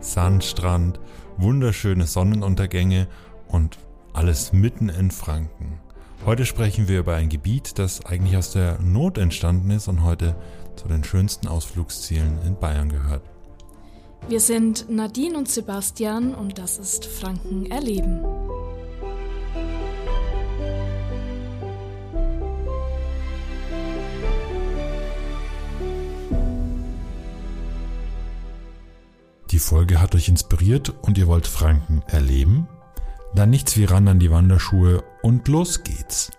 Sandstrand, wunderschöne Sonnenuntergänge und alles mitten in Franken. Heute sprechen wir über ein Gebiet, das eigentlich aus der Not entstanden ist und heute zu den schönsten Ausflugszielen in Bayern gehört. Wir sind Nadine und Sebastian und das ist Franken erleben. Die Folge hat euch inspiriert und ihr wollt Franken erleben? Dann nichts wie ran an die Wanderschuhe und los geht's.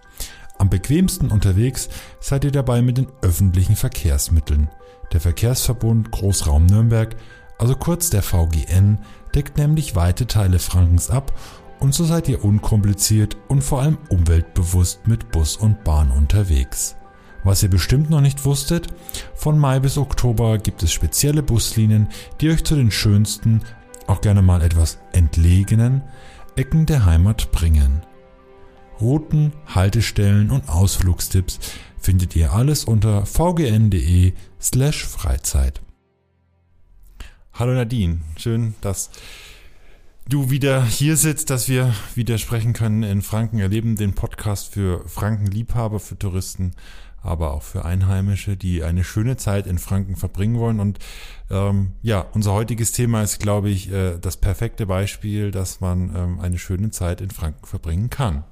Am bequemsten unterwegs seid ihr dabei mit den öffentlichen Verkehrsmitteln. Der Verkehrsverbund Großraum Nürnberg, also kurz der VGN, deckt nämlich weite Teile Frankens ab und so seid ihr unkompliziert und vor allem umweltbewusst mit Bus und Bahn unterwegs. Was ihr bestimmt noch nicht wusstet, von Mai bis Oktober gibt es spezielle Buslinien, die euch zu den schönsten, auch gerne mal etwas entlegenen Ecken der Heimat bringen. Routen, Haltestellen und Ausflugstipps findet ihr alles unter vgn.de slash Freizeit. Hallo Nadine, schön, dass du wieder hier sitzt, dass wir wieder sprechen können in Franken erleben, den Podcast für Frankenliebhaber, für Touristen aber auch für Einheimische, die eine schöne Zeit in Franken verbringen wollen. Und ähm, ja, unser heutiges Thema ist, glaube ich, äh, das perfekte Beispiel, dass man ähm, eine schöne Zeit in Franken verbringen kann.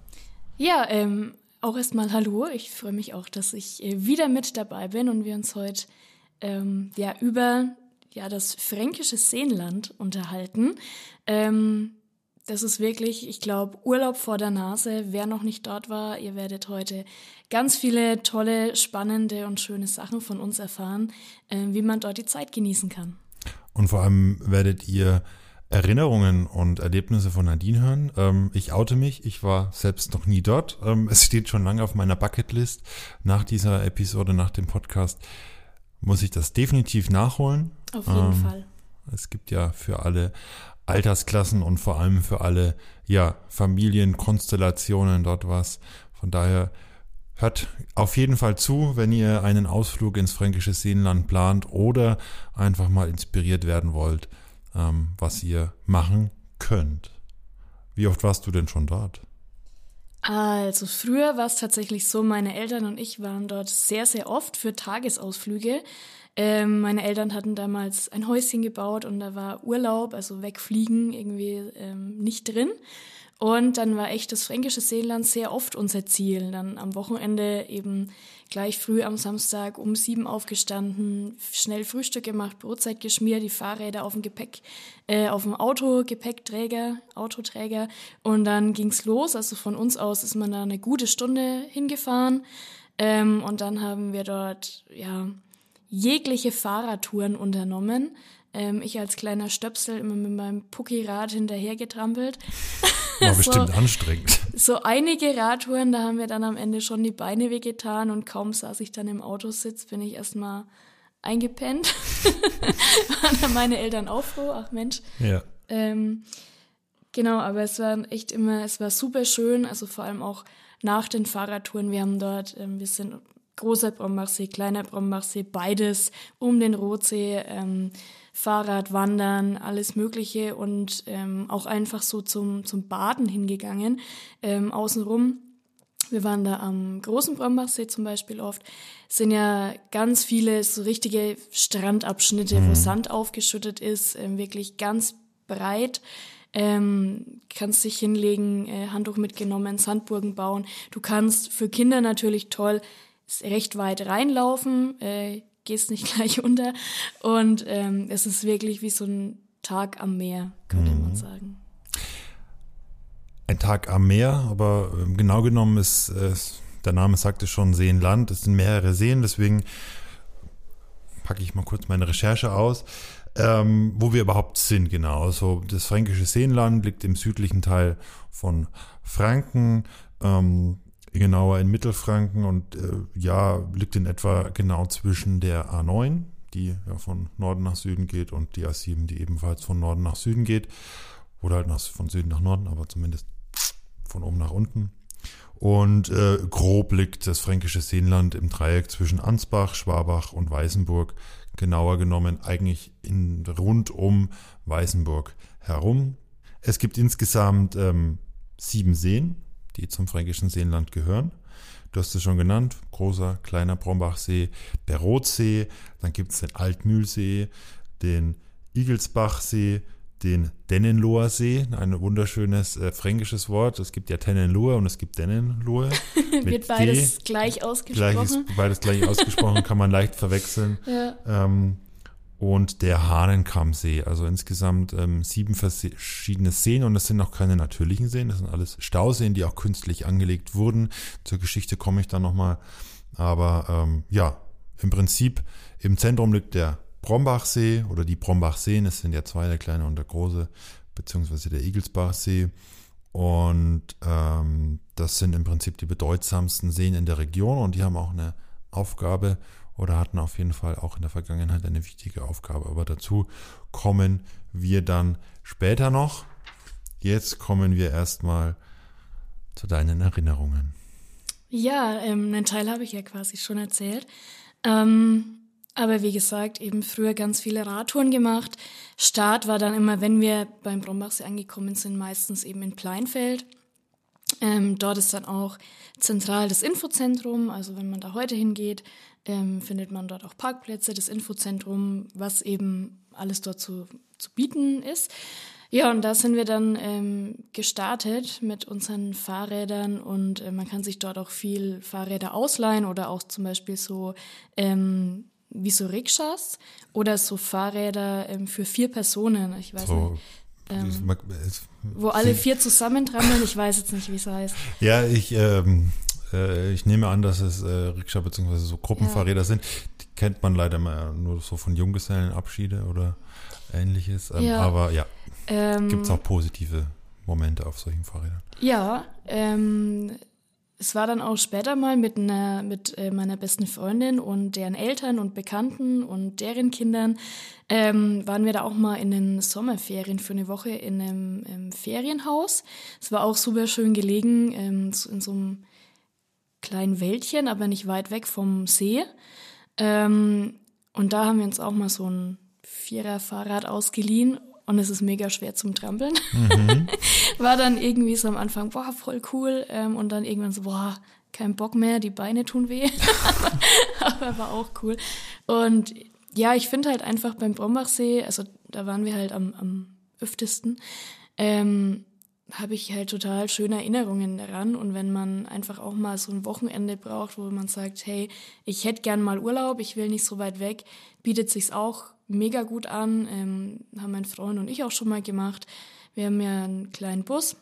Ja, ähm, auch erstmal Hallo. Ich freue mich auch, dass ich äh, wieder mit dabei bin und wir uns heute ähm, ja über ja das fränkische Seenland unterhalten. Ähm, das ist wirklich, ich glaube, Urlaub vor der Nase. Wer noch nicht dort war, ihr werdet heute ganz viele tolle, spannende und schöne Sachen von uns erfahren, äh, wie man dort die Zeit genießen kann. Und vor allem werdet ihr Erinnerungen und Erlebnisse von Nadine hören. Ähm, ich oute mich, ich war selbst noch nie dort. Ähm, es steht schon lange auf meiner Bucketlist. Nach dieser Episode, nach dem Podcast, muss ich das definitiv nachholen. Auf jeden ähm, Fall. Es gibt ja für alle Altersklassen und vor allem für alle ja, Familienkonstellationen dort was. Von daher hört auf jeden Fall zu, wenn ihr einen Ausflug ins fränkische Seenland plant oder einfach mal inspiriert werden wollt, ähm, was ihr machen könnt. Wie oft warst du denn schon dort? Also früher war es tatsächlich so, meine Eltern und ich waren dort sehr, sehr oft für Tagesausflüge. Ähm, meine Eltern hatten damals ein Häuschen gebaut und da war Urlaub, also wegfliegen irgendwie ähm, nicht drin. Und dann war echt das fränkische Seenland sehr oft unser Ziel. Dann am Wochenende eben gleich früh am Samstag um sieben aufgestanden, schnell Frühstück gemacht, Brotzeit geschmiert, die Fahrräder auf dem Gepäck, äh, auf dem Auto, Gepäckträger, Autoträger. Und dann ging's los. Also von uns aus ist man da eine gute Stunde hingefahren. Ähm, und dann haben wir dort, ja, jegliche Fahrradtouren unternommen. Ähm, ich als kleiner Stöpsel immer mit meinem Pucki-Rad hinterhergetrampelt. War so, bestimmt anstrengend. So einige Radtouren, da haben wir dann am Ende schon die Beine wehgetan und kaum saß ich dann im Autositz, bin ich erstmal eingepennt. Waren dann meine Eltern auch froh, ach Mensch. Ja. Ähm, genau, aber es war echt immer, es war super schön, also vor allem auch nach den Fahrradtouren. Wir haben dort, ähm, wir sind großer Brombachsee, kleiner Brombachsee, beides um den Rotsee, ähm, Fahrrad, Wandern, alles Mögliche und ähm, auch einfach so zum, zum Baden hingegangen, ähm, außenrum. Wir waren da am großen Brombachsee zum Beispiel oft. sind ja ganz viele so richtige Strandabschnitte, mhm. wo Sand aufgeschüttet ist, ähm, wirklich ganz breit. Ähm, kannst dich hinlegen, äh, Handtuch mitgenommen, Sandburgen bauen. Du kannst für Kinder natürlich toll recht weit reinlaufen, äh, gehst nicht gleich unter. Und ähm, es ist wirklich wie so ein Tag am Meer, könnte mhm. man sagen. Ein Tag am Meer, aber äh, genau genommen ist, äh, der Name sagte schon Seenland, es sind mehrere Seen, deswegen packe ich mal kurz meine Recherche aus. Ähm, wo wir überhaupt sind, genau. Also das fränkische Seenland liegt im südlichen Teil von Franken. Ähm, genauer in Mittelfranken und äh, ja, liegt in etwa genau zwischen der A9, die ja von Norden nach Süden geht, und die A7, die ebenfalls von Norden nach Süden geht. Oder halt nach, von Süden nach Norden, aber zumindest von oben nach unten. Und äh, grob liegt das fränkische Seenland im Dreieck zwischen Ansbach, Schwabach und Weißenburg. Genauer genommen eigentlich in, rund um Weißenburg herum. Es gibt insgesamt ähm, sieben Seen, die zum fränkischen Seenland gehören. Du hast es schon genannt, großer, kleiner Brombachsee, der Rotsee, dann gibt es den Altmühlsee, den Igelsbachsee, den Dennenloher See, ein wunderschönes äh, fränkisches Wort. Es gibt ja Tennenlohe und es gibt Dennenlohe. Wird beides D. gleich ausgesprochen. Gleich ist beides gleich ausgesprochen, kann man leicht verwechseln. Ja. Ähm, und der Hahnenkammsee. Also insgesamt ähm, sieben verschiedene Seen und das sind noch keine natürlichen Seen, das sind alles Stauseen, die auch künstlich angelegt wurden. Zur Geschichte komme ich dann nochmal. Aber ähm, ja, im Prinzip im Zentrum liegt der Brombachsee oder die Brombachseen, es sind ja zwei, der kleine und der große, beziehungsweise der Igelsbachsee. Und ähm, das sind im Prinzip die bedeutsamsten Seen in der Region und die haben auch eine Aufgabe oder hatten auf jeden Fall auch in der Vergangenheit eine wichtige Aufgabe. Aber dazu kommen wir dann später noch. Jetzt kommen wir erstmal zu deinen Erinnerungen. Ja, ähm, einen Teil habe ich ja quasi schon erzählt. Ähm, aber wie gesagt, eben früher ganz viele Radtouren gemacht. Start war dann immer, wenn wir beim Brombachsee angekommen sind, meistens eben in Pleinfeld. Ähm, dort ist dann auch zentral das Infozentrum. Also wenn man da heute hingeht, ähm, findet man dort auch Parkplätze, das Infozentrum, was eben alles dort zu, zu bieten ist. Ja, und da sind wir dann ähm, gestartet mit unseren Fahrrädern und äh, man kann sich dort auch viel Fahrräder ausleihen oder auch zum Beispiel so ähm, wie so Rikschas oder so Fahrräder ähm, für vier Personen. Ich weiß so, nicht. Ähm, wo alle vier zusammentrammeln, ich weiß jetzt nicht, wie es heißt. Ja, ich ähm, äh, ich nehme an, dass es äh, Rikscha bzw. so Gruppenfahrräder ja. sind. Die kennt man leider mal nur so von Junggesellenabschiede oder ähnliches. Ähm, ja. Aber ja, ähm, gibt es auch positive Momente auf solchen Fahrrädern. Ja, ähm, es war dann auch später mal mit, einer, mit äh, meiner besten Freundin und deren Eltern und Bekannten und deren Kindern ähm, waren wir da auch mal in den Sommerferien für eine Woche in einem, einem Ferienhaus. Es war auch super schön gelegen ähm, in so einem kleinen Wäldchen, aber nicht weit weg vom See. Ähm, und da haben wir uns auch mal so ein Vierer-Fahrrad ausgeliehen und es ist mega schwer zum Trampeln. Mhm. War dann irgendwie so am Anfang, boah, voll cool. Ähm, und dann irgendwann so, boah, kein Bock mehr, die Beine tun weh. aber war auch cool. Und ja, ich finde halt einfach beim Brombachsee, also da waren wir halt am, am öftesten, ähm, habe ich halt total schöne Erinnerungen daran. Und wenn man einfach auch mal so ein Wochenende braucht, wo man sagt, hey, ich hätte gern mal Urlaub, ich will nicht so weit weg, bietet sich's auch mega gut an. Ähm, haben mein Freund und ich auch schon mal gemacht. Wir haben ja einen kleinen Bus,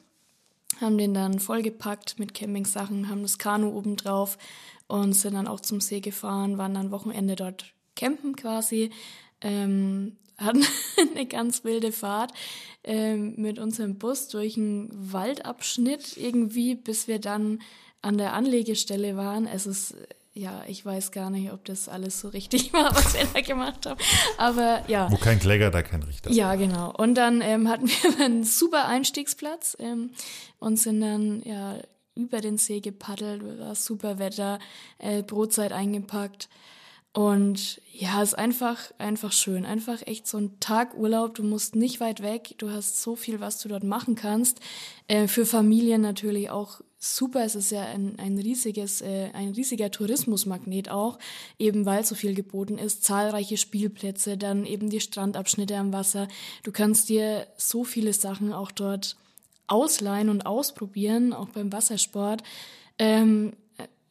haben den dann vollgepackt mit Campingsachen, haben das Kanu oben drauf und sind dann auch zum See gefahren, waren dann Wochenende dort campen quasi. Ähm, hatten eine ganz wilde Fahrt ähm, mit unserem Bus durch einen Waldabschnitt irgendwie, bis wir dann an der Anlegestelle waren. Es ist, ja, ich weiß gar nicht, ob das alles so richtig war, was wir da gemacht haben. Aber ja. Wo kein Kläger, da kein Richter. Ja, genau. Und dann ähm, hatten wir einen super Einstiegsplatz ähm, und sind dann, ja, über den See gepaddelt, war super Wetter, äh, Brotzeit eingepackt. Und ja, ist einfach, einfach schön. Einfach echt so ein Tag Urlaub. Du musst nicht weit weg. Du hast so viel, was du dort machen kannst. Äh, für Familien natürlich auch super. Es ist ja ein, ein riesiges, äh, ein riesiger Tourismusmagnet auch, eben weil so viel geboten ist. Zahlreiche Spielplätze, dann eben die Strandabschnitte am Wasser. Du kannst dir so viele Sachen auch dort ausleihen und ausprobieren, auch beim Wassersport. Ähm,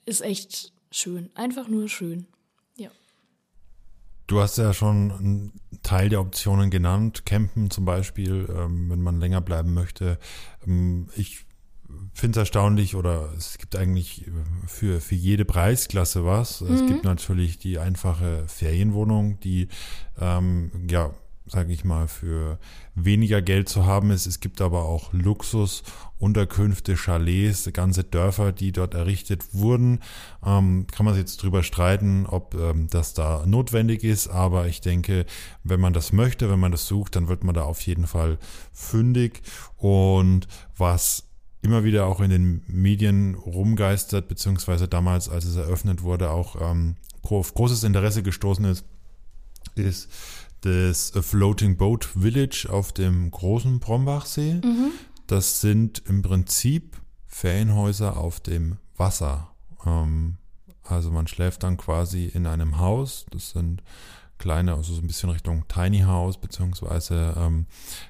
ist echt schön. Einfach nur schön. Du hast ja schon einen Teil der Optionen genannt, Campen zum Beispiel, ähm, wenn man länger bleiben möchte. Ähm, ich finde es erstaunlich oder es gibt eigentlich für, für jede Preisklasse was. Mhm. Es gibt natürlich die einfache Ferienwohnung, die ähm, ja sage ich mal, für weniger Geld zu haben ist. Es gibt aber auch Luxusunterkünfte, Chalets, ganze Dörfer, die dort errichtet wurden. Ähm, kann man jetzt drüber streiten, ob ähm, das da notwendig ist, aber ich denke, wenn man das möchte, wenn man das sucht, dann wird man da auf jeden Fall fündig. Und was immer wieder auch in den Medien rumgeistert, beziehungsweise damals, als es eröffnet wurde, auch ähm, auf großes Interesse gestoßen ist, ist das Floating Boat Village auf dem großen Brombachsee. Mhm. Das sind im Prinzip Ferienhäuser auf dem Wasser. Ähm, also man schläft dann quasi in einem Haus. Das sind kleine, also so ein bisschen Richtung Tiny House, beziehungsweise ähm,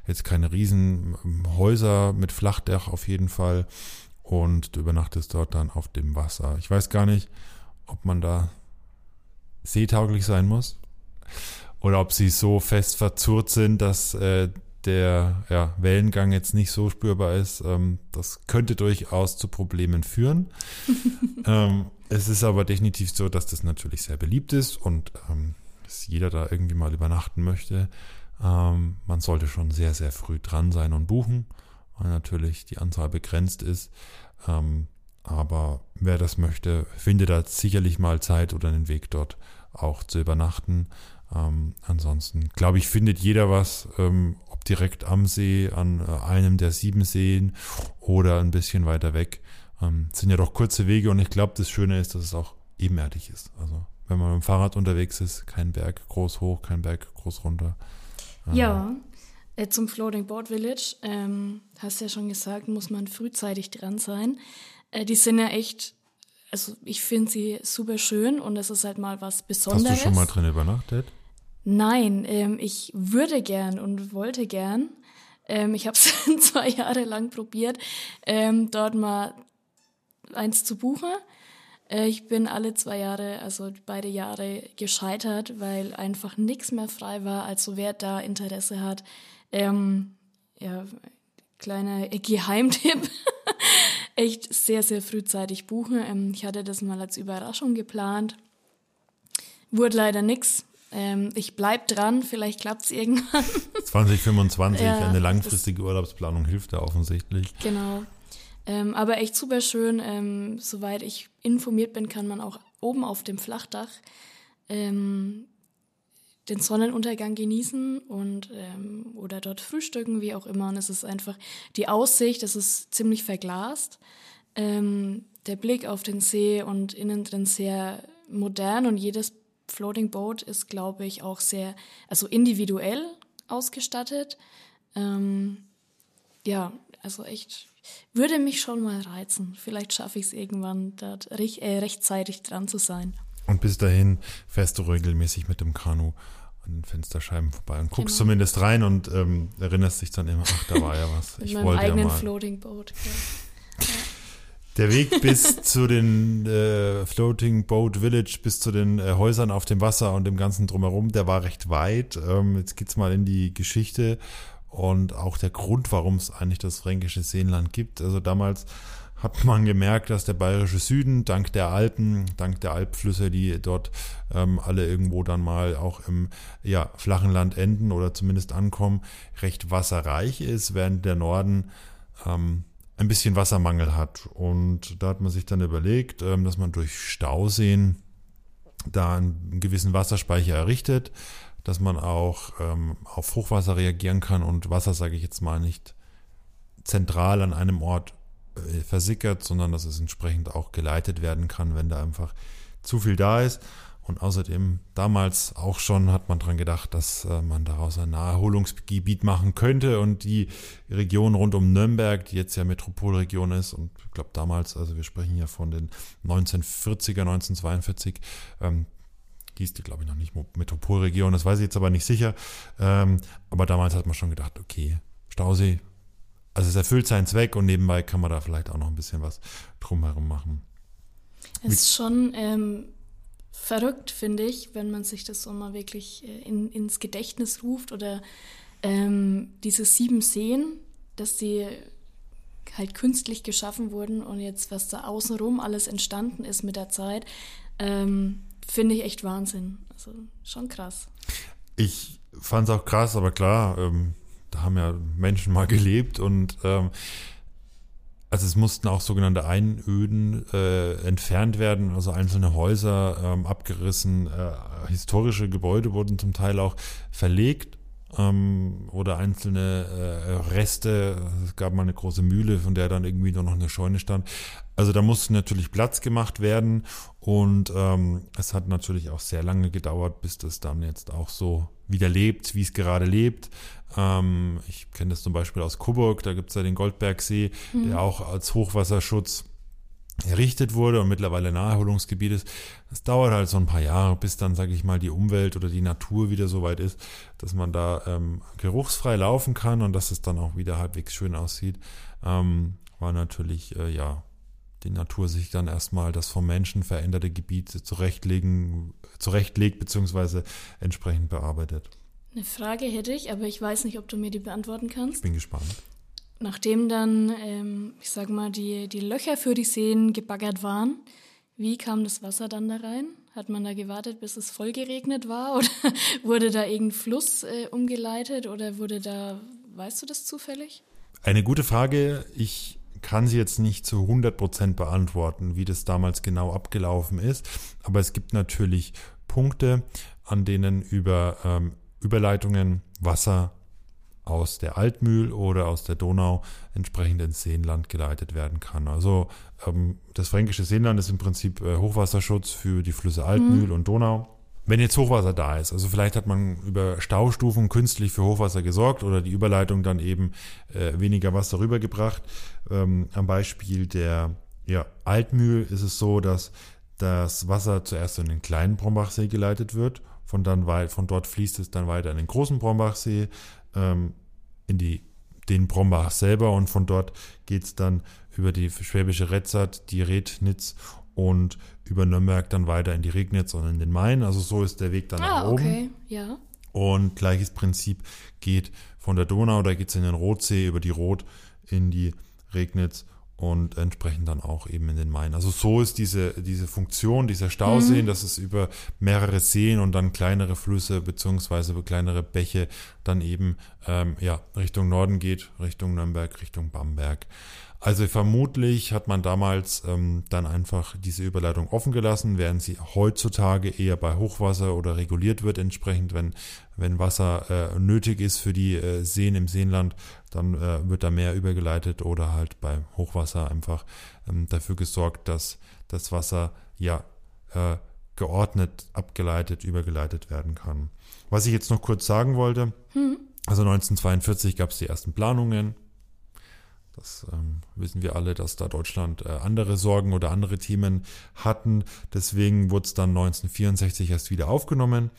jetzt keine riesen ähm, Häuser mit Flachdach auf jeden Fall. Und du übernachtest dort dann auf dem Wasser. Ich weiß gar nicht, ob man da seetauglich sein muss oder ob sie so fest verzurrt sind, dass äh, der ja, Wellengang jetzt nicht so spürbar ist. Ähm, das könnte durchaus zu Problemen führen. ähm, es ist aber definitiv so, dass das natürlich sehr beliebt ist und ähm, dass jeder da irgendwie mal übernachten möchte. Ähm, man sollte schon sehr, sehr früh dran sein und buchen, weil natürlich die Anzahl begrenzt ist. Ähm, aber wer das möchte, findet da sicherlich mal Zeit oder einen Weg dort auch zu übernachten. Ähm, ansonsten, glaube ich, findet jeder was, ähm, ob direkt am See, an äh, einem der sieben Seen oder ein bisschen weiter weg. Ähm, sind ja doch kurze Wege und ich glaube, das Schöne ist, dass es auch ebenerdig ist. Also wenn man mit dem Fahrrad unterwegs ist, kein Berg groß hoch, kein Berg groß runter. Ja, äh, zum Floating Board Village, ähm, hast ja schon gesagt, muss man frühzeitig dran sein. Äh, die sind ja echt, also ich finde sie super schön und es ist halt mal was Besonderes. Hast du schon mal drin übernachtet? Nein, ähm, ich würde gern und wollte gern. Ähm, ich habe es zwei Jahre lang probiert, ähm, dort mal eins zu buchen. Äh, ich bin alle zwei Jahre, also beide Jahre gescheitert, weil einfach nichts mehr frei war. Also wer da Interesse hat, ähm, ja, kleiner Geheimtipp. Echt sehr, sehr frühzeitig buchen. Ähm, ich hatte das mal als Überraschung geplant. Wurde leider nichts. Ähm, ich bleib dran, vielleicht klappt es irgendwann. 2025, ja, eine langfristige Urlaubsplanung hilft da offensichtlich. Genau. Ähm, aber echt super schön. Soweit ich informiert bin, kann man auch oben auf dem Flachdach ähm, den Sonnenuntergang genießen und ähm, oder dort frühstücken, wie auch immer. Und es ist einfach die Aussicht, das ist ziemlich verglast. Ähm, der Blick auf den See und innen drin sehr modern und jedes Floating Boat ist, glaube ich, auch sehr, also individuell ausgestattet. Ähm, ja, also echt würde mich schon mal reizen. Vielleicht schaffe ich es irgendwann, dort recht, äh, rechtzeitig dran zu sein. Und bis dahin fährst du regelmäßig mit dem Kanu an den Fensterscheiben vorbei und guckst genau. zumindest rein und ähm, erinnerst dich dann immer, ach, da war ja was. Ich mit meinem wollte eigenen ja mal. Floating Boat. Ja. Der Weg bis zu den äh, Floating Boat Village, bis zu den äh, Häusern auf dem Wasser und dem ganzen drumherum, der war recht weit. Ähm, jetzt geht's mal in die Geschichte und auch der Grund, warum es eigentlich das fränkische Seenland gibt. Also damals hat man gemerkt, dass der bayerische Süden dank der Alpen, dank der Alpflüsse, die dort ähm, alle irgendwo dann mal auch im ja, flachen Land enden oder zumindest ankommen, recht wasserreich ist, während der Norden ähm, ein bisschen Wassermangel hat. Und da hat man sich dann überlegt, ähm, dass man durch Stauseen da einen gewissen Wasserspeicher errichtet dass man auch ähm, auf Hochwasser reagieren kann und Wasser, sage ich jetzt mal, nicht zentral an einem Ort versickert, sondern dass es entsprechend auch geleitet werden kann, wenn da einfach zu viel da ist. Und außerdem damals auch schon hat man dran gedacht, dass äh, man daraus ein Naherholungsgebiet machen könnte und die Region rund um Nürnberg, die jetzt ja Metropolregion ist und ich glaube damals, also wir sprechen ja von den 1940er, 1942, ähm, hieß die, glaube ich, noch nicht Metropolregion, das weiß ich jetzt aber nicht sicher. Ähm, aber damals hat man schon gedacht, okay, Stausee, also es erfüllt seinen Zweck und nebenbei kann man da vielleicht auch noch ein bisschen was drumherum machen. Es ist schon ähm, verrückt, finde ich, wenn man sich das so mal wirklich äh, in, ins Gedächtnis ruft oder ähm, diese sieben Seen, dass die halt künstlich geschaffen wurden und jetzt, was da außenrum alles entstanden ist mit der Zeit, ähm, finde ich echt Wahnsinn. Also schon krass. Ich fand es auch krass, aber klar, ähm, da haben ja Menschen mal gelebt und ähm, also es mussten auch sogenannte Einöden äh, entfernt werden, also einzelne Häuser ähm, abgerissen, äh, historische Gebäude wurden zum Teil auch verlegt ähm, oder einzelne äh, Reste. Es gab mal eine große Mühle, von der dann irgendwie nur noch eine Scheune stand. Also da musste natürlich Platz gemacht werden und ähm, es hat natürlich auch sehr lange gedauert, bis das dann jetzt auch so wieder lebt, wie es gerade lebt. Ähm, ich kenne das zum Beispiel aus Coburg, da gibt es ja den Goldbergsee, mhm. der auch als Hochwasserschutz errichtet wurde und mittlerweile Naherholungsgebiet ist. Das dauert halt so ein paar Jahre, bis dann, sage ich mal, die Umwelt oder die Natur wieder so weit ist, dass man da ähm, geruchsfrei laufen kann und dass es dann auch wieder halbwegs schön aussieht. Ähm, weil natürlich, äh, ja, die Natur sich dann erstmal das vom Menschen veränderte Gebiet zurechtlegen, zurechtlegt bzw. entsprechend bearbeitet. Eine Frage hätte ich, aber ich weiß nicht, ob du mir die beantworten kannst. Ich bin gespannt. Nachdem dann, ähm, ich sag mal, die, die Löcher für die Seen gebaggert waren, wie kam das Wasser dann da rein? Hat man da gewartet, bis es voll geregnet war? Oder wurde da irgendein Fluss äh, umgeleitet? Oder wurde da, weißt du das zufällig? Eine gute Frage. Ich kann sie jetzt nicht zu 100 Prozent beantworten, wie das damals genau abgelaufen ist. Aber es gibt natürlich Punkte, an denen über ähm, Überleitungen Wasser aus der Altmühl oder aus der Donau entsprechend ins Seenland geleitet werden kann. Also ähm, das fränkische Seenland ist im Prinzip äh, Hochwasserschutz für die Flüsse Altmühl mhm. und Donau. Wenn jetzt Hochwasser da ist, also vielleicht hat man über Staustufen künstlich für Hochwasser gesorgt oder die Überleitung dann eben äh, weniger Wasser rübergebracht. Ähm, am Beispiel der ja, Altmühl ist es so, dass das Wasser zuerst in den kleinen Brombachsee geleitet wird. Von, dann weit, von dort fließt es dann weiter in den großen Brombachsee ähm, in die, den Brombach selber und von dort geht es dann über die Schwäbische Retzert, die Rednitz und über Nürnberg dann weiter in die Regnitz und in den Main. Also so ist der Weg dann ah, nach oben. Okay. Ja. Und gleiches Prinzip geht von der Donau, da geht es in den Rotsee über die Rot in die Regnitz und entsprechend dann auch eben in den Main. Also so ist diese, diese Funktion dieser Stauseen, mhm. dass es über mehrere Seen und dann kleinere Flüsse beziehungsweise kleinere Bäche dann eben ähm, ja, Richtung Norden geht, Richtung Nürnberg, Richtung Bamberg. Also vermutlich hat man damals ähm, dann einfach diese Überleitung offen gelassen, während sie heutzutage eher bei Hochwasser oder reguliert wird, entsprechend, wenn, wenn Wasser äh, nötig ist für die äh, Seen im Seenland, dann äh, wird da mehr übergeleitet oder halt bei Hochwasser einfach ähm, dafür gesorgt, dass das Wasser ja äh, geordnet abgeleitet, übergeleitet werden kann. Was ich jetzt noch kurz sagen wollte, hm. also 1942 gab es die ersten Planungen das ähm, wissen wir alle, dass da Deutschland äh, andere Sorgen oder andere Themen hatten. Deswegen wurde es dann 1964 erst wieder aufgenommen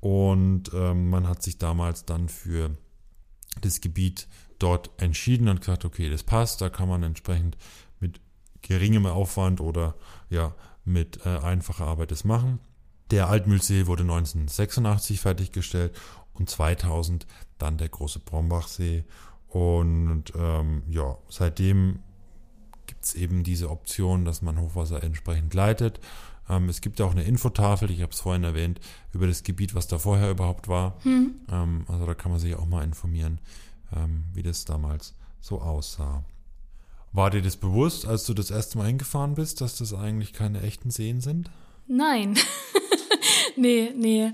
und ähm, man hat sich damals dann für das Gebiet dort entschieden und gesagt, okay, das passt, da kann man entsprechend mit geringem Aufwand oder ja mit äh, einfacher Arbeit das machen. Der Altmühlsee wurde 1986 fertiggestellt und 2000 dann der große Brombachsee und ähm, ja, seitdem gibt es eben diese Option, dass man Hochwasser entsprechend leitet. Ähm, es gibt auch eine Infotafel, ich habe es vorhin erwähnt, über das Gebiet, was da vorher überhaupt war. Hm. Ähm, also da kann man sich auch mal informieren, ähm, wie das damals so aussah. War dir das bewusst, als du das erste Mal hingefahren bist, dass das eigentlich keine echten Seen sind? Nein. nee, nee.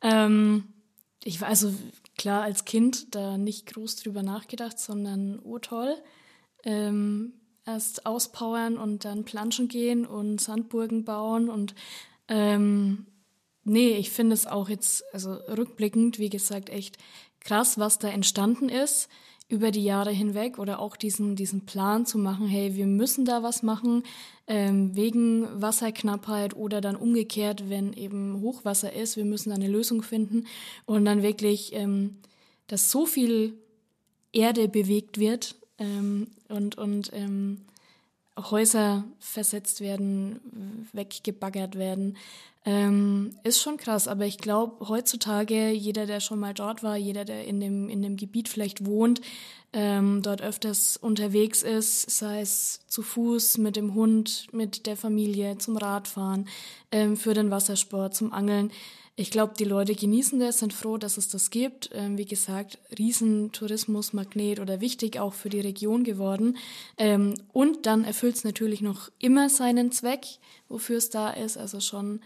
Ähm, ich war also klar als Kind da nicht groß drüber nachgedacht, sondern oh toll. Ähm, erst auspowern und dann planschen gehen und Sandburgen bauen und ähm, nee, ich finde es auch jetzt, also rückblickend, wie gesagt, echt krass, was da entstanden ist über die Jahre hinweg oder auch diesen, diesen Plan zu machen, hey, wir müssen da was machen, ähm, wegen Wasserknappheit oder dann umgekehrt, wenn eben Hochwasser ist, wir müssen da eine Lösung finden und dann wirklich, ähm, dass so viel Erde bewegt wird ähm, und, und ähm, Häuser versetzt werden, weggebaggert werden, ähm, ist schon krass. Aber ich glaube, heutzutage, jeder, der schon mal dort war, jeder, der in dem, in dem Gebiet vielleicht wohnt, ähm, dort öfters unterwegs ist, sei es zu Fuß, mit dem Hund, mit der Familie, zum Radfahren, ähm, für den Wassersport, zum Angeln, ich glaube, die Leute genießen das, sind froh, dass es das gibt. Ähm, wie gesagt, Riesentourismusmagnet oder wichtig auch für die Region geworden. Ähm, und dann erfüllt es natürlich noch immer seinen Zweck, wofür es da ist. Also schon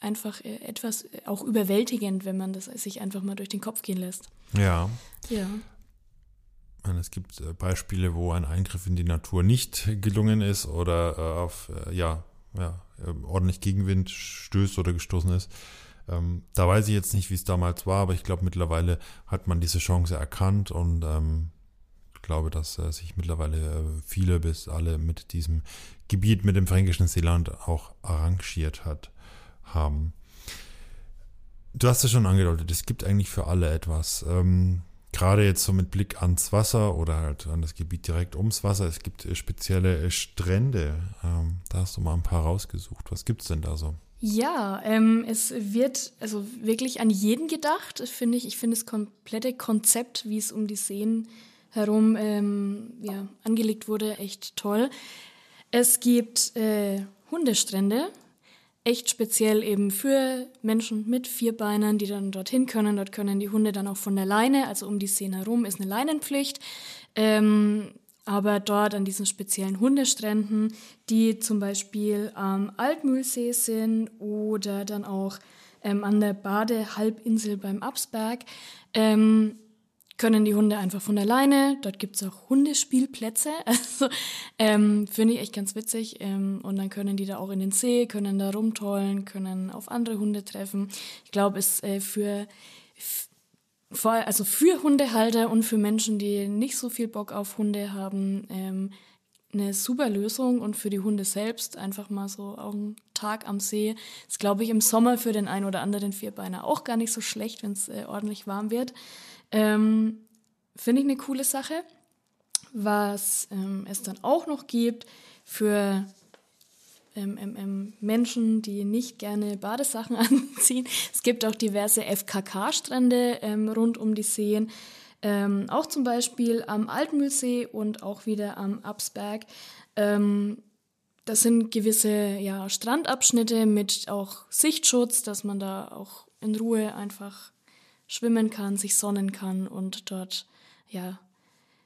einfach äh, etwas äh, auch überwältigend, wenn man das sich einfach mal durch den Kopf gehen lässt. Ja. Ja. Es gibt äh, Beispiele, wo ein Eingriff in die Natur nicht gelungen ist oder auf ja, ja, ordentlich Gegenwind stößt oder gestoßen ist. Ähm, da weiß ich jetzt nicht, wie es damals war, aber ich glaube, mittlerweile hat man diese Chance erkannt und ähm, glaube, dass äh, sich mittlerweile äh, viele bis alle mit diesem Gebiet, mit dem fränkischen Seeland auch arrangiert hat, haben. Du hast es schon angedeutet, es gibt eigentlich für alle etwas. Ähm, Gerade jetzt so mit Blick ans Wasser oder halt an das Gebiet direkt ums Wasser. Es gibt äh, spezielle äh, Strände. Ähm, da hast du mal ein paar rausgesucht. Was gibt es denn da so? Ja, ähm, es wird also wirklich an jeden gedacht, finde ich. Ich finde das komplette Konzept, wie es um die Seen herum ähm, ja, angelegt wurde, echt toll. Es gibt äh, Hundestrände, echt speziell eben für Menschen mit Vierbeinern, die dann dorthin können. Dort können die Hunde dann auch von der Leine, also um die Szene herum ist eine Leinenpflicht. Ähm, aber dort an diesen speziellen Hundestränden, die zum Beispiel am Altmühlsee sind oder dann auch ähm, an der Badehalbinsel beim Absberg, ähm, können die Hunde einfach von der Leine. Dort gibt es auch Hundespielplätze. Also ähm, finde ich echt ganz witzig. Ähm, und dann können die da auch in den See, können da rumtollen, können auf andere Hunde treffen. Ich glaube, es äh, für vor, also für Hundehalter und für Menschen, die nicht so viel Bock auf Hunde haben, ähm, eine super Lösung und für die Hunde selbst einfach mal so auch ein Tag am See. Ist, glaube ich, im Sommer für den einen oder anderen Vierbeiner auch gar nicht so schlecht, wenn es äh, ordentlich warm wird. Ähm, Finde ich eine coole Sache. Was ähm, es dann auch noch gibt für ähm, ähm, ähm Menschen, die nicht gerne Badesachen anziehen. Es gibt auch diverse FKK-Strände ähm, rund um die Seen. Ähm, auch zum Beispiel am Altmühlsee und auch wieder am Absberg. das sind gewisse ja, Strandabschnitte mit auch Sichtschutz, dass man da auch in Ruhe einfach schwimmen kann, sich sonnen kann und dort ja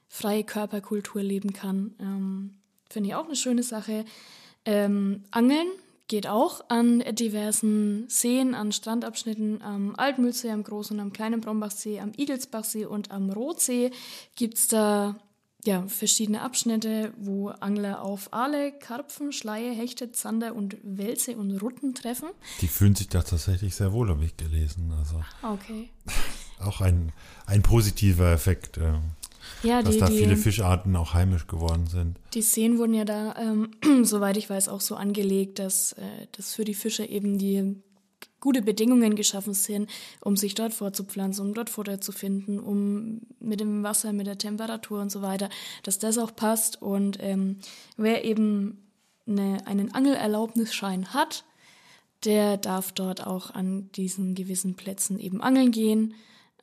freie Körperkultur leben kann. Ähm, Finde ich auch eine schöne Sache. Ähm, Angeln geht auch an diversen Seen, an Strandabschnitten am Altmühlsee, am Großen und am Kleinen Brombachsee, am Igelsbachsee und am Rotsee gibt es da ja, verschiedene Abschnitte, wo Angler auf Aale, Karpfen, Schleie, Hechte, Zander und Wälse und Rutten treffen. Die fühlen sich da tatsächlich sehr wohl, habe ich gelesen. Also ah, okay. Auch ein, ein positiver Effekt, äh, ja, dass die, da viele die, Fischarten auch heimisch geworden sind. Die Seen wurden ja da, ähm, soweit ich weiß, auch so angelegt, dass, äh, dass für die Fische eben die gute Bedingungen geschaffen sind, um sich dort vorzupflanzen, um dort Futter zu finden, um mit dem Wasser, mit der Temperatur und so weiter, dass das auch passt. Und ähm, wer eben eine, einen Angelerlaubnisschein hat, der darf dort auch an diesen gewissen Plätzen eben angeln gehen.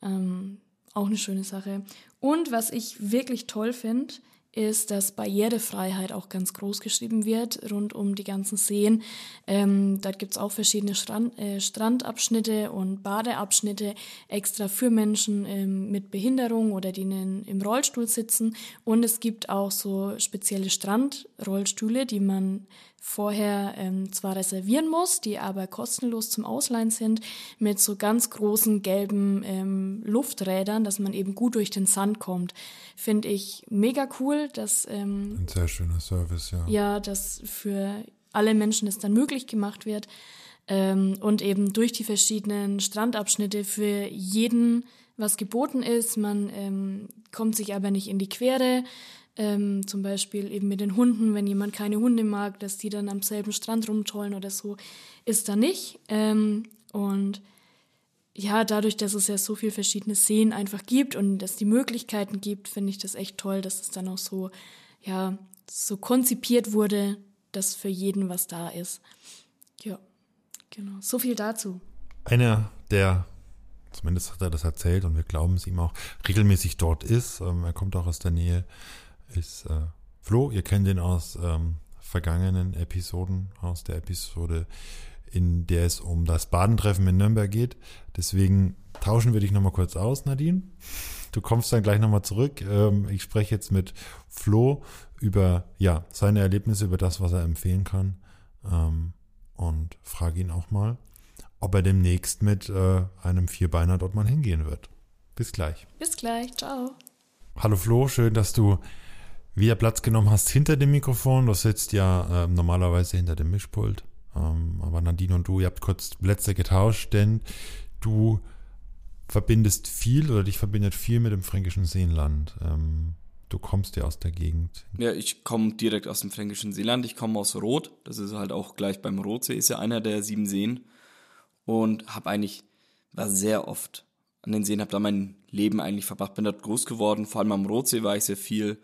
Ähm, auch eine schöne Sache. Und was ich wirklich toll finde, ist, dass Barrierefreiheit auch ganz groß geschrieben wird rund um die ganzen Seen. Ähm, gibt es auch verschiedene Strand, äh, Strandabschnitte und Badeabschnitte extra für Menschen ähm, mit Behinderung oder die in, im Rollstuhl sitzen. Und es gibt auch so spezielle Strandrollstühle, die man vorher ähm, zwar reservieren muss, die aber kostenlos zum Ausleihen sind, mit so ganz großen gelben ähm, Lufträdern, dass man eben gut durch den Sand kommt. Finde ich mega cool, dass ähm, ein sehr schöner Service, ja. Ja, dass für alle Menschen es dann möglich gemacht wird ähm, und eben durch die verschiedenen Strandabschnitte für jeden was geboten ist. Man ähm, kommt sich aber nicht in die Quere. Ähm, zum Beispiel eben mit den Hunden, wenn jemand keine Hunde mag, dass die dann am selben Strand rumtollen oder so, ist da nicht. Ähm, und ja, dadurch, dass es ja so viele verschiedene Seen einfach gibt und dass die Möglichkeiten gibt, finde ich das echt toll, dass es dann auch so, ja, so konzipiert wurde, dass für jeden was da ist. Ja, genau. So viel dazu. Einer, der, zumindest hat er das erzählt und wir glauben es ihm auch, regelmäßig dort ist, ähm, er kommt auch aus der Nähe, ist äh, Flo. Ihr kennt ihn aus ähm, vergangenen Episoden, aus der Episode, in der es um das Badentreffen in Nürnberg geht. Deswegen tauschen wir dich nochmal kurz aus, Nadine. Du kommst dann gleich nochmal zurück. Ähm, ich spreche jetzt mit Flo über ja, seine Erlebnisse, über das, was er empfehlen kann. Ähm, und frage ihn auch mal, ob er demnächst mit äh, einem Vierbeiner dort mal hingehen wird. Bis gleich. Bis gleich. Ciao. Hallo Flo, schön, dass du wieder Platz genommen hast hinter dem Mikrofon. Du sitzt ja äh, normalerweise hinter dem Mischpult. Ähm, aber Nadine und du, ihr habt kurz Plätze getauscht, denn du verbindest viel oder dich verbindet viel mit dem fränkischen Seenland. Ähm, du kommst ja aus der Gegend. Ja, ich komme direkt aus dem fränkischen Seeland. Ich komme aus Rot. Das ist halt auch gleich beim Rotsee, ist ja einer der sieben Seen. Und habe eigentlich, war sehr oft an den Seen, habe da mein Leben eigentlich verbracht, bin dort groß geworden. Vor allem am Rotsee war ich sehr viel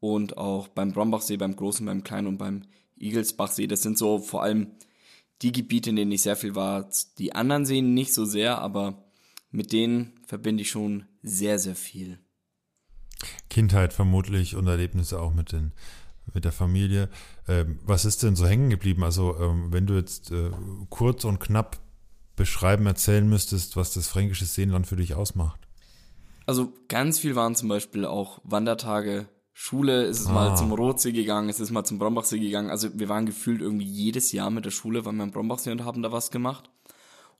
und auch beim Brombachsee, beim Großen, beim Kleinen und beim Igelsbachsee. Das sind so vor allem die Gebiete, in denen ich sehr viel war. Die anderen Seen nicht so sehr, aber mit denen verbinde ich schon sehr, sehr viel. Kindheit vermutlich und Erlebnisse auch mit den mit der Familie. Ähm, was ist denn so hängen geblieben? Also ähm, wenn du jetzt äh, kurz und knapp beschreiben, erzählen müsstest, was das fränkische Seenland für dich ausmacht. Also ganz viel waren zum Beispiel auch Wandertage. Schule ist es ah. mal zum Rotsee gegangen, es ist mal zum Brombachsee gegangen. Also wir waren gefühlt irgendwie jedes Jahr mit der Schule, waren wir am Brombachsee und haben da was gemacht.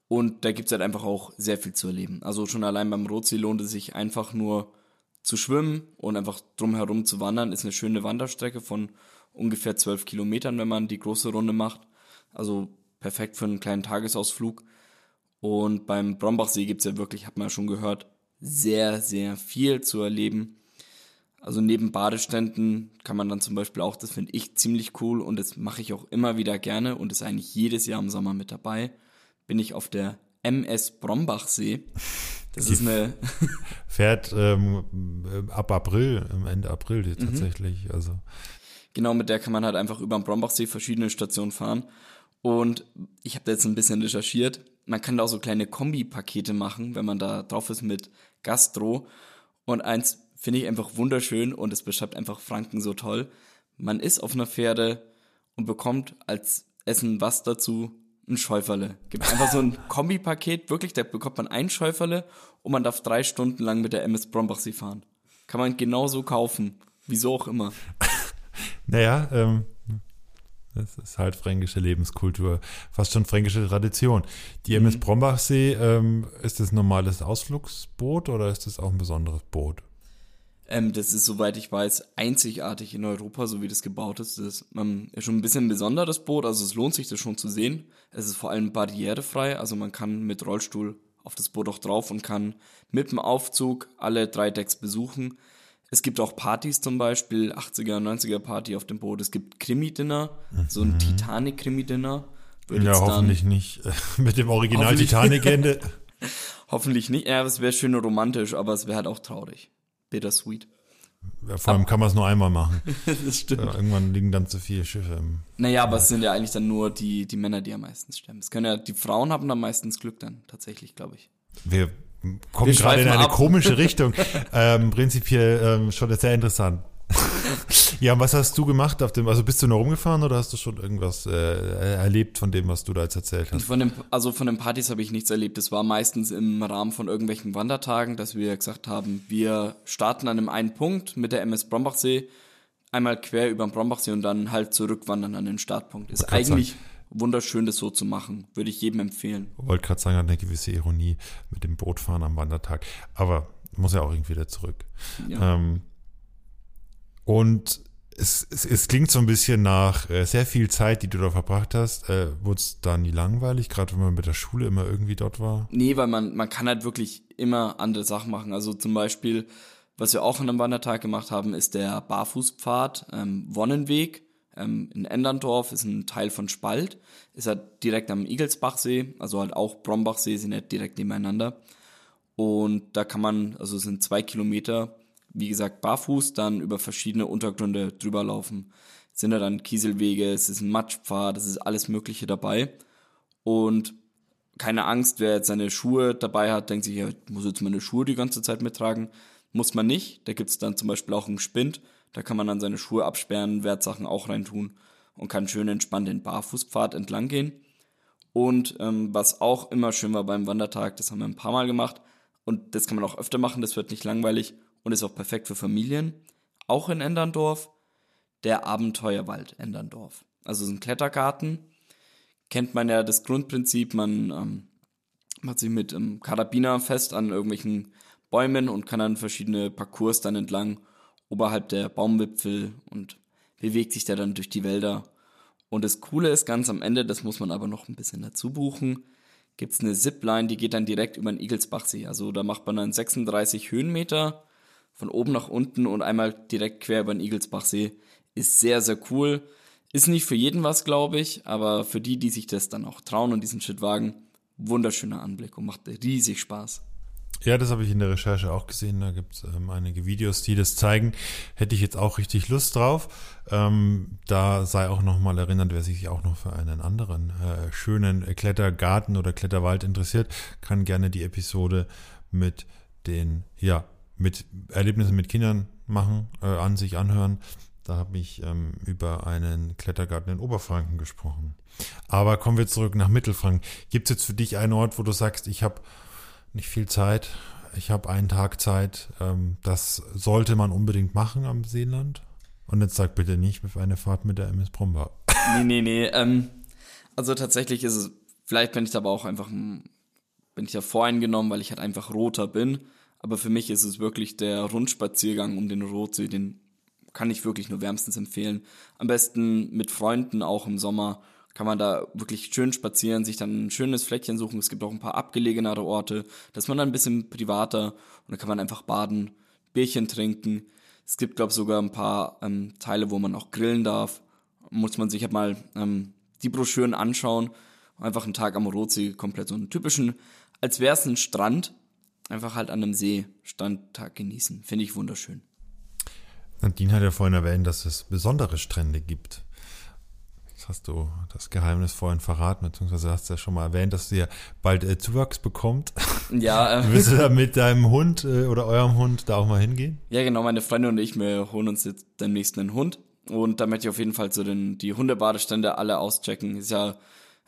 Und da gibt's halt einfach auch sehr viel zu erleben. Also schon allein beim Rotsee lohnt es sich einfach nur zu schwimmen und einfach drumherum zu wandern. Ist eine schöne Wanderstrecke von ungefähr zwölf Kilometern, wenn man die große Runde macht. Also perfekt für einen kleinen Tagesausflug. Und beim Brombachsee gibt's ja wirklich, hat man ja schon gehört, sehr, sehr viel zu erleben. Also neben Badeständen kann man dann zum Beispiel auch, das finde ich ziemlich cool und das mache ich auch immer wieder gerne und ist eigentlich jedes Jahr im Sommer mit dabei bin ich auf der MS Brombachsee. Das Die ist eine. fährt ähm, ab April, Ende April mhm. tatsächlich. Mhm. Also. Genau, mit der kann man halt einfach über den Brombachsee verschiedene Stationen fahren. Und ich habe da jetzt ein bisschen recherchiert. Man kann da auch so kleine Kombi-Pakete machen, wenn man da drauf ist mit Gastro. Und eins finde ich einfach wunderschön und es beschreibt einfach Franken so toll. Man ist auf einer Pferde und bekommt als Essen was dazu, ein Schäuferle. Gibt einfach so ein Kombipaket, wirklich, da bekommt man ein Schäuferle und man darf drei Stunden lang mit der MS Brombachsee fahren. Kann man genauso kaufen. Wieso auch immer. naja, ähm, das ist halt fränkische Lebenskultur, fast schon fränkische Tradition. Die MS mhm. Brombachsee, ähm, ist das ein normales Ausflugsboot oder ist das auch ein besonderes Boot? Ähm, das ist, soweit ich weiß, einzigartig in Europa, so wie das gebaut ist. Das ist ähm, schon ein bisschen ein besonderes Boot, also es lohnt sich, das schon zu sehen. Es ist vor allem barrierefrei, also man kann mit Rollstuhl auf das Boot auch drauf und kann mit dem Aufzug alle drei Decks besuchen. Es gibt auch Partys zum Beispiel, 80er, 90er Party auf dem Boot. Es gibt Krimi-Dinner, so ein mhm. Titanic-Krimi-Dinner. Ja, hoffentlich nicht mit dem Original Titanic-Ende. hoffentlich nicht. Ja, es wäre schön und romantisch, aber es wäre halt auch traurig bittersweet. Ja, vor allem kann man es nur einmal machen. das stimmt. Ja, irgendwann liegen dann zu viele Schiffe im. Naja, aber es sind ja eigentlich dann nur die, die Männer, die am meisten sterben. Es können ja, die Frauen haben dann meistens Glück dann, tatsächlich, glaube ich. Wir kommen Wir gerade in eine ab. komische Richtung. ähm, prinzipiell ähm, schon sehr interessant. ja, und was hast du gemacht auf dem, also bist du nur rumgefahren oder hast du schon irgendwas äh, erlebt von dem, was du da jetzt erzählt hast? Von dem, also von den Partys habe ich nichts erlebt. Es war meistens im Rahmen von irgendwelchen Wandertagen, dass wir gesagt haben, wir starten an einem einen Punkt mit der MS Brombachsee, einmal quer über den Brombachsee und dann halt zurückwandern an den Startpunkt. Ist eigentlich sagen, wunderschön, das so zu machen. Würde ich jedem empfehlen. Wollte gerade sagen, hat eine gewisse Ironie mit dem Bootfahren am Wandertag. Aber muss ja auch irgendwie wieder zurück. Ja. Ähm, und es, es, es klingt so ein bisschen nach äh, sehr viel Zeit, die du da verbracht hast. Äh, Wurde es da nie langweilig, gerade wenn man mit der Schule immer irgendwie dort war? Nee, weil man, man kann halt wirklich immer andere Sachen machen. Also zum Beispiel, was wir auch an einem Wandertag gemacht haben, ist der Barfußpfad ähm, Wonnenweg ähm, in Enderndorf, ist ein Teil von Spalt. Ist halt direkt am Igelsbachsee, also halt auch Brombachsee, sind nicht direkt nebeneinander. Und da kann man, also es sind zwei Kilometer wie gesagt, barfuß dann über verschiedene Untergründe drüber laufen. Es sind da dann Kieselwege, es ist ein Matschpfad, es ist alles Mögliche dabei. Und keine Angst, wer jetzt seine Schuhe dabei hat, denkt sich, ja, ich muss jetzt meine Schuhe die ganze Zeit mittragen. Muss man nicht. Da gibt es dann zum Beispiel auch einen Spind. Da kann man dann seine Schuhe absperren, Wertsachen auch reintun und kann schön entspannt den Barfußpfad entlang gehen. Und ähm, was auch immer schön war beim Wandertag, das haben wir ein paar Mal gemacht und das kann man auch öfter machen, das wird nicht langweilig und ist auch perfekt für Familien. Auch in Enderndorf, der Abenteuerwald Enderndorf. Also ist ein Klettergarten. Kennt man ja das Grundprinzip, man ähm, macht sich mit ähm, Karabiner fest an irgendwelchen Bäumen und kann dann verschiedene Parcours dann entlang oberhalb der Baumwipfel und bewegt sich da dann durch die Wälder. Und das Coole ist ganz am Ende, das muss man aber noch ein bisschen dazu buchen, gibt es eine Zipline, die geht dann direkt über den Igelsbachsee. Also da macht man dann 36 Höhenmeter von oben nach unten und einmal direkt quer über den Igelsbachsee. Ist sehr, sehr cool. Ist nicht für jeden was, glaube ich, aber für die, die sich das dann auch trauen und diesen Schritt wagen, wunderschöner Anblick und macht riesig Spaß. Ja, das habe ich in der Recherche auch gesehen. Da gibt es ähm, einige Videos, die das zeigen. Hätte ich jetzt auch richtig Lust drauf. Ähm, da sei auch nochmal erinnert, wer sich auch noch für einen anderen äh, schönen Klettergarten oder Kletterwald interessiert, kann gerne die Episode mit den, ja, mit Erlebnissen mit Kindern machen, äh, an sich anhören. Da habe ich ähm, über einen Klettergarten in Oberfranken gesprochen. Aber kommen wir zurück nach Mittelfranken. Gibt es jetzt für dich einen Ort, wo du sagst, ich habe nicht viel Zeit. Ich habe einen Tag Zeit. Ähm, das sollte man unbedingt machen am Seenland. Und jetzt sag bitte nicht eine Fahrt mit der MS Bromba. Nee, nee, nee. Ähm, also tatsächlich ist es, vielleicht bin ich aber auch einfach, bin ich da voreingenommen, weil ich halt einfach roter bin. Aber für mich ist es wirklich der Rundspaziergang um den Rotsee, den kann ich wirklich nur wärmstens empfehlen. Am besten mit Freunden auch im Sommer kann man da wirklich schön spazieren, sich dann ein schönes Fleckchen suchen. Es gibt auch ein paar abgelegenere Orte, dass man dann ein bisschen privater und dann kann man einfach baden, Bierchen trinken. Es gibt, glaube ich, sogar ein paar ähm, Teile, wo man auch grillen darf. Muss man sich halt mal ähm, die Broschüren anschauen. Einfach einen Tag am Rotsee, komplett so einen typischen, als wäre es ein Strand, einfach halt an einem See Strandtag genießen. Finde ich wunderschön. Nadine hat ja vorhin erwähnt, dass es besondere Strände gibt hast du das Geheimnis vorhin verraten, beziehungsweise hast du ja schon mal erwähnt, dass ihr bald äh, Zuwachs bekommt. Ja. Äh, Willst du da mit deinem Hund äh, oder eurem Hund da auch mal hingehen? Ja, genau. Meine Freundin und ich, wir holen uns jetzt demnächst einen Hund. Und da möchte ich auf jeden Fall so den, die Hundebadestände alle auschecken. Ist ja,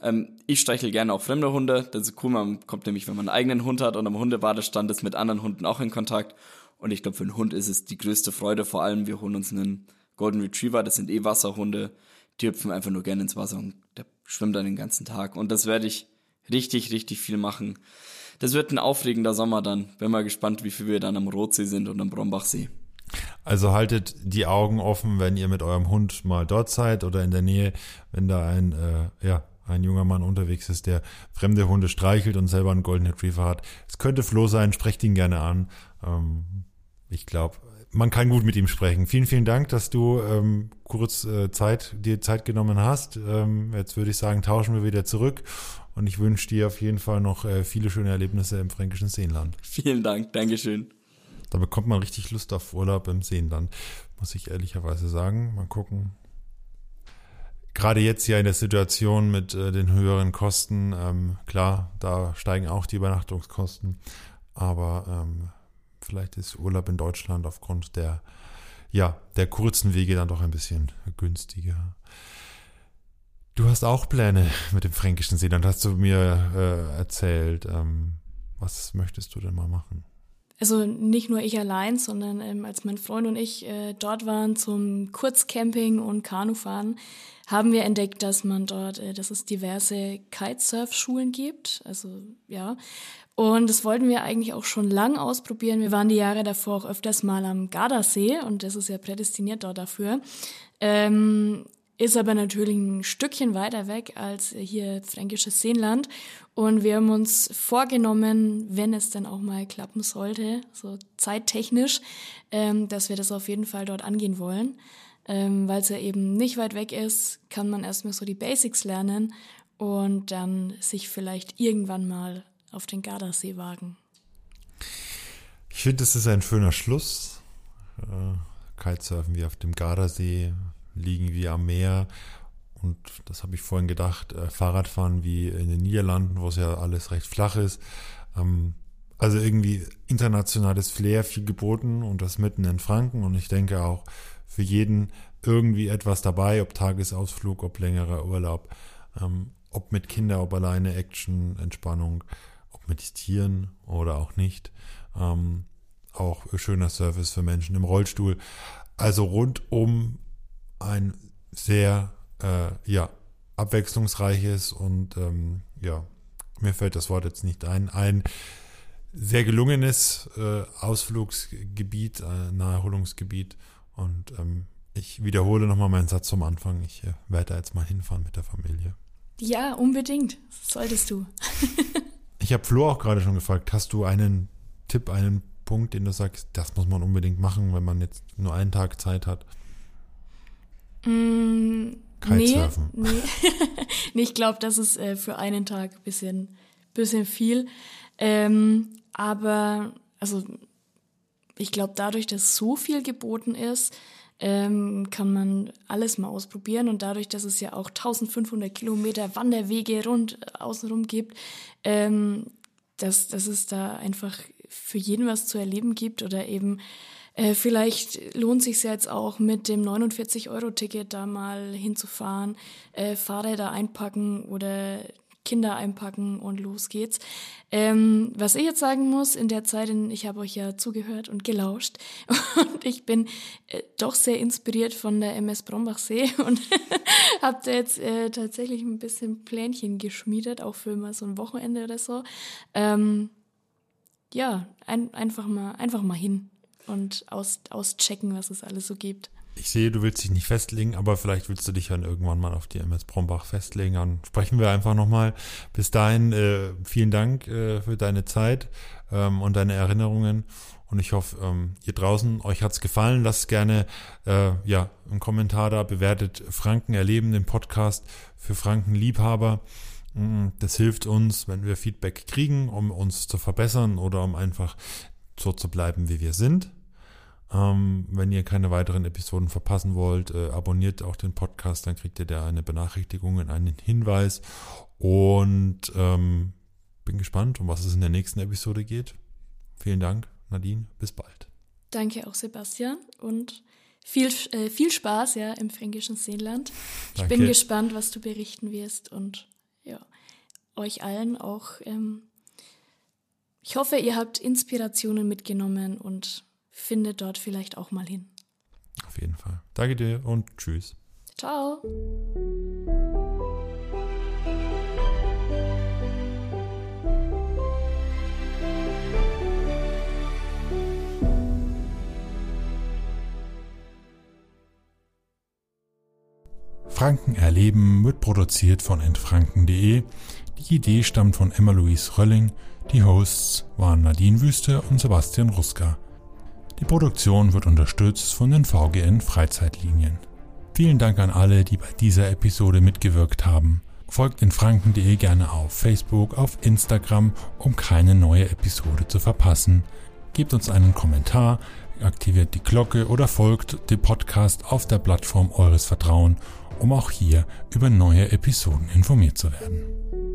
ähm, ich streichel gerne auch fremde Hunde. Das ist cool. Man kommt nämlich, wenn man einen eigenen Hund hat und am Hundebadestand ist, mit anderen Hunden auch in Kontakt. Und ich glaube, für einen Hund ist es die größte Freude. Vor allem, wir holen uns einen Golden Retriever. Das sind eh Wasserhunde die hüpfen einfach nur gerne ins Wasser und der schwimmt dann den ganzen Tag. Und das werde ich richtig, richtig viel machen. Das wird ein aufregender Sommer dann. Bin mal gespannt, wie viel wir dann am Rotsee sind und am Brombachsee. Also haltet die Augen offen, wenn ihr mit eurem Hund mal dort seid oder in der Nähe, wenn da ein, äh, ja, ein junger Mann unterwegs ist, der fremde Hunde streichelt und selber einen Golden Retriever hat. Es könnte Flo sein, sprecht ihn gerne an. Ähm, ich glaube, man kann gut mit ihm sprechen. Vielen, vielen Dank, dass du ähm, kurz äh, Zeit, dir Zeit genommen hast. Ähm, jetzt würde ich sagen, tauschen wir wieder zurück. Und ich wünsche dir auf jeden Fall noch äh, viele schöne Erlebnisse im fränkischen Seenland. Vielen Dank, Dankeschön. Da bekommt man richtig Lust auf Urlaub im Seenland, muss ich ehrlicherweise sagen. Mal gucken. Gerade jetzt ja in der Situation mit äh, den höheren Kosten, ähm, klar, da steigen auch die Übernachtungskosten. Aber ähm, Vielleicht ist Urlaub in Deutschland aufgrund der, ja, der kurzen Wege dann doch ein bisschen günstiger. Du hast auch Pläne mit dem Fränkischen See, dann hast du mir äh, erzählt. Ähm, was möchtest du denn mal machen? Also nicht nur ich allein, sondern ähm, als mein Freund und ich äh, dort waren zum Kurzcamping und Kanufahren, haben wir entdeckt, dass man dort, äh, dass es diverse Kitesurf-Schulen gibt. Also ja, und das wollten wir eigentlich auch schon lang ausprobieren. Wir waren die Jahre davor auch öfters mal am Gardasee und das ist ja prädestiniert dort dafür. Ähm, ist aber natürlich ein Stückchen weiter weg als hier fränkisches Seenland. Und wir haben uns vorgenommen, wenn es dann auch mal klappen sollte, so zeittechnisch, ähm, dass wir das auf jeden Fall dort angehen wollen. Ähm, Weil es ja eben nicht weit weg ist, kann man erstmal so die Basics lernen und dann sich vielleicht irgendwann mal auf den Gardasee wagen. Ich finde, das ist ein schöner Schluss. Äh, Kitesurfen wie auf dem Gardasee, liegen wie am Meer. Und das habe ich vorhin gedacht, äh, Fahrradfahren wie in den Niederlanden, wo es ja alles recht flach ist. Ähm, also irgendwie internationales Flair viel geboten und das mitten in Franken. Und ich denke auch für jeden irgendwie etwas dabei, ob Tagesausflug, ob längerer Urlaub, ähm, ob mit Kinder, ob alleine Action, Entspannung meditieren oder auch nicht. Ähm, auch schöner Service für Menschen im Rollstuhl. Also rundum ein sehr äh, ja, abwechslungsreiches und ähm, ja, mir fällt das Wort jetzt nicht ein, ein sehr gelungenes äh, Ausflugsgebiet, äh, Naherholungsgebiet. Und ähm, ich wiederhole nochmal meinen Satz zum Anfang. Ich äh, werde da jetzt mal hinfahren mit der Familie. Ja, unbedingt. Solltest du. ich habe Flo auch gerade schon gefragt, hast du einen Tipp, einen Punkt, den du sagst, das muss man unbedingt machen, wenn man jetzt nur einen Tag Zeit hat? Mm, Kitesurfen. Nee, nee. nee ich glaube, das ist äh, für einen Tag ein bisschen, bisschen viel. Ähm, aber, also, ich glaube, dadurch, dass so viel geboten ist, ähm, kann man alles mal ausprobieren. Und dadurch, dass es ja auch 1500 Kilometer Wanderwege rund äh, außenrum gibt, ähm, dass, dass es da einfach für jeden was zu erleben gibt oder eben äh, vielleicht lohnt sich jetzt auch mit dem 49-Euro-Ticket da mal hinzufahren, äh, Fahrräder einpacken oder Kinder einpacken und los geht's. Ähm, was ich jetzt sagen muss, in der Zeit, in, ich habe euch ja zugehört und gelauscht und ich bin äh, doch sehr inspiriert von der MS Brombachsee und habe da jetzt äh, tatsächlich ein bisschen Plänchen geschmiedet, auch für mal so ein Wochenende oder so. Ähm, ja, ein, einfach mal, einfach mal hin und aus, auschecken, was es alles so gibt. Ich sehe, du willst dich nicht festlegen, aber vielleicht willst du dich dann irgendwann mal auf die MS Brombach festlegen. Dann sprechen wir einfach nochmal. Bis dahin, äh, vielen Dank äh, für deine Zeit ähm, und deine Erinnerungen. Und ich hoffe, ähm, ihr draußen, euch hat's gefallen. Lasst gerne äh, ja, einen Kommentar da, bewertet Franken erleben, den Podcast für Frankenliebhaber. Mm, das hilft uns, wenn wir Feedback kriegen, um uns zu verbessern oder um einfach so zu bleiben, wie wir sind. Ähm, wenn ihr keine weiteren Episoden verpassen wollt, äh, abonniert auch den Podcast, dann kriegt ihr da eine Benachrichtigung und einen Hinweis. Und ähm, bin gespannt, um was es in der nächsten Episode geht. Vielen Dank, Nadine. Bis bald. Danke auch, Sebastian. Und viel, äh, viel Spaß ja im fränkischen Seenland. Ich Danke. bin gespannt, was du berichten wirst und ja, euch allen auch. Ähm, ich hoffe, ihr habt Inspirationen mitgenommen und findet dort vielleicht auch mal hin. Auf jeden Fall. Danke dir und tschüss. Ciao. Franken erleben wird produziert von entfranken.de. Die Idee stammt von Emma-Louise Rölling. Die Hosts waren Nadine Wüste und Sebastian Ruska. Die Produktion wird unterstützt von den VGN Freizeitlinien. Vielen Dank an alle, die bei dieser Episode mitgewirkt haben. Folgt in franken.de gerne auf Facebook, auf Instagram, um keine neue Episode zu verpassen. Gebt uns einen Kommentar, aktiviert die Glocke oder folgt dem Podcast auf der Plattform eures Vertrauens, um auch hier über neue Episoden informiert zu werden.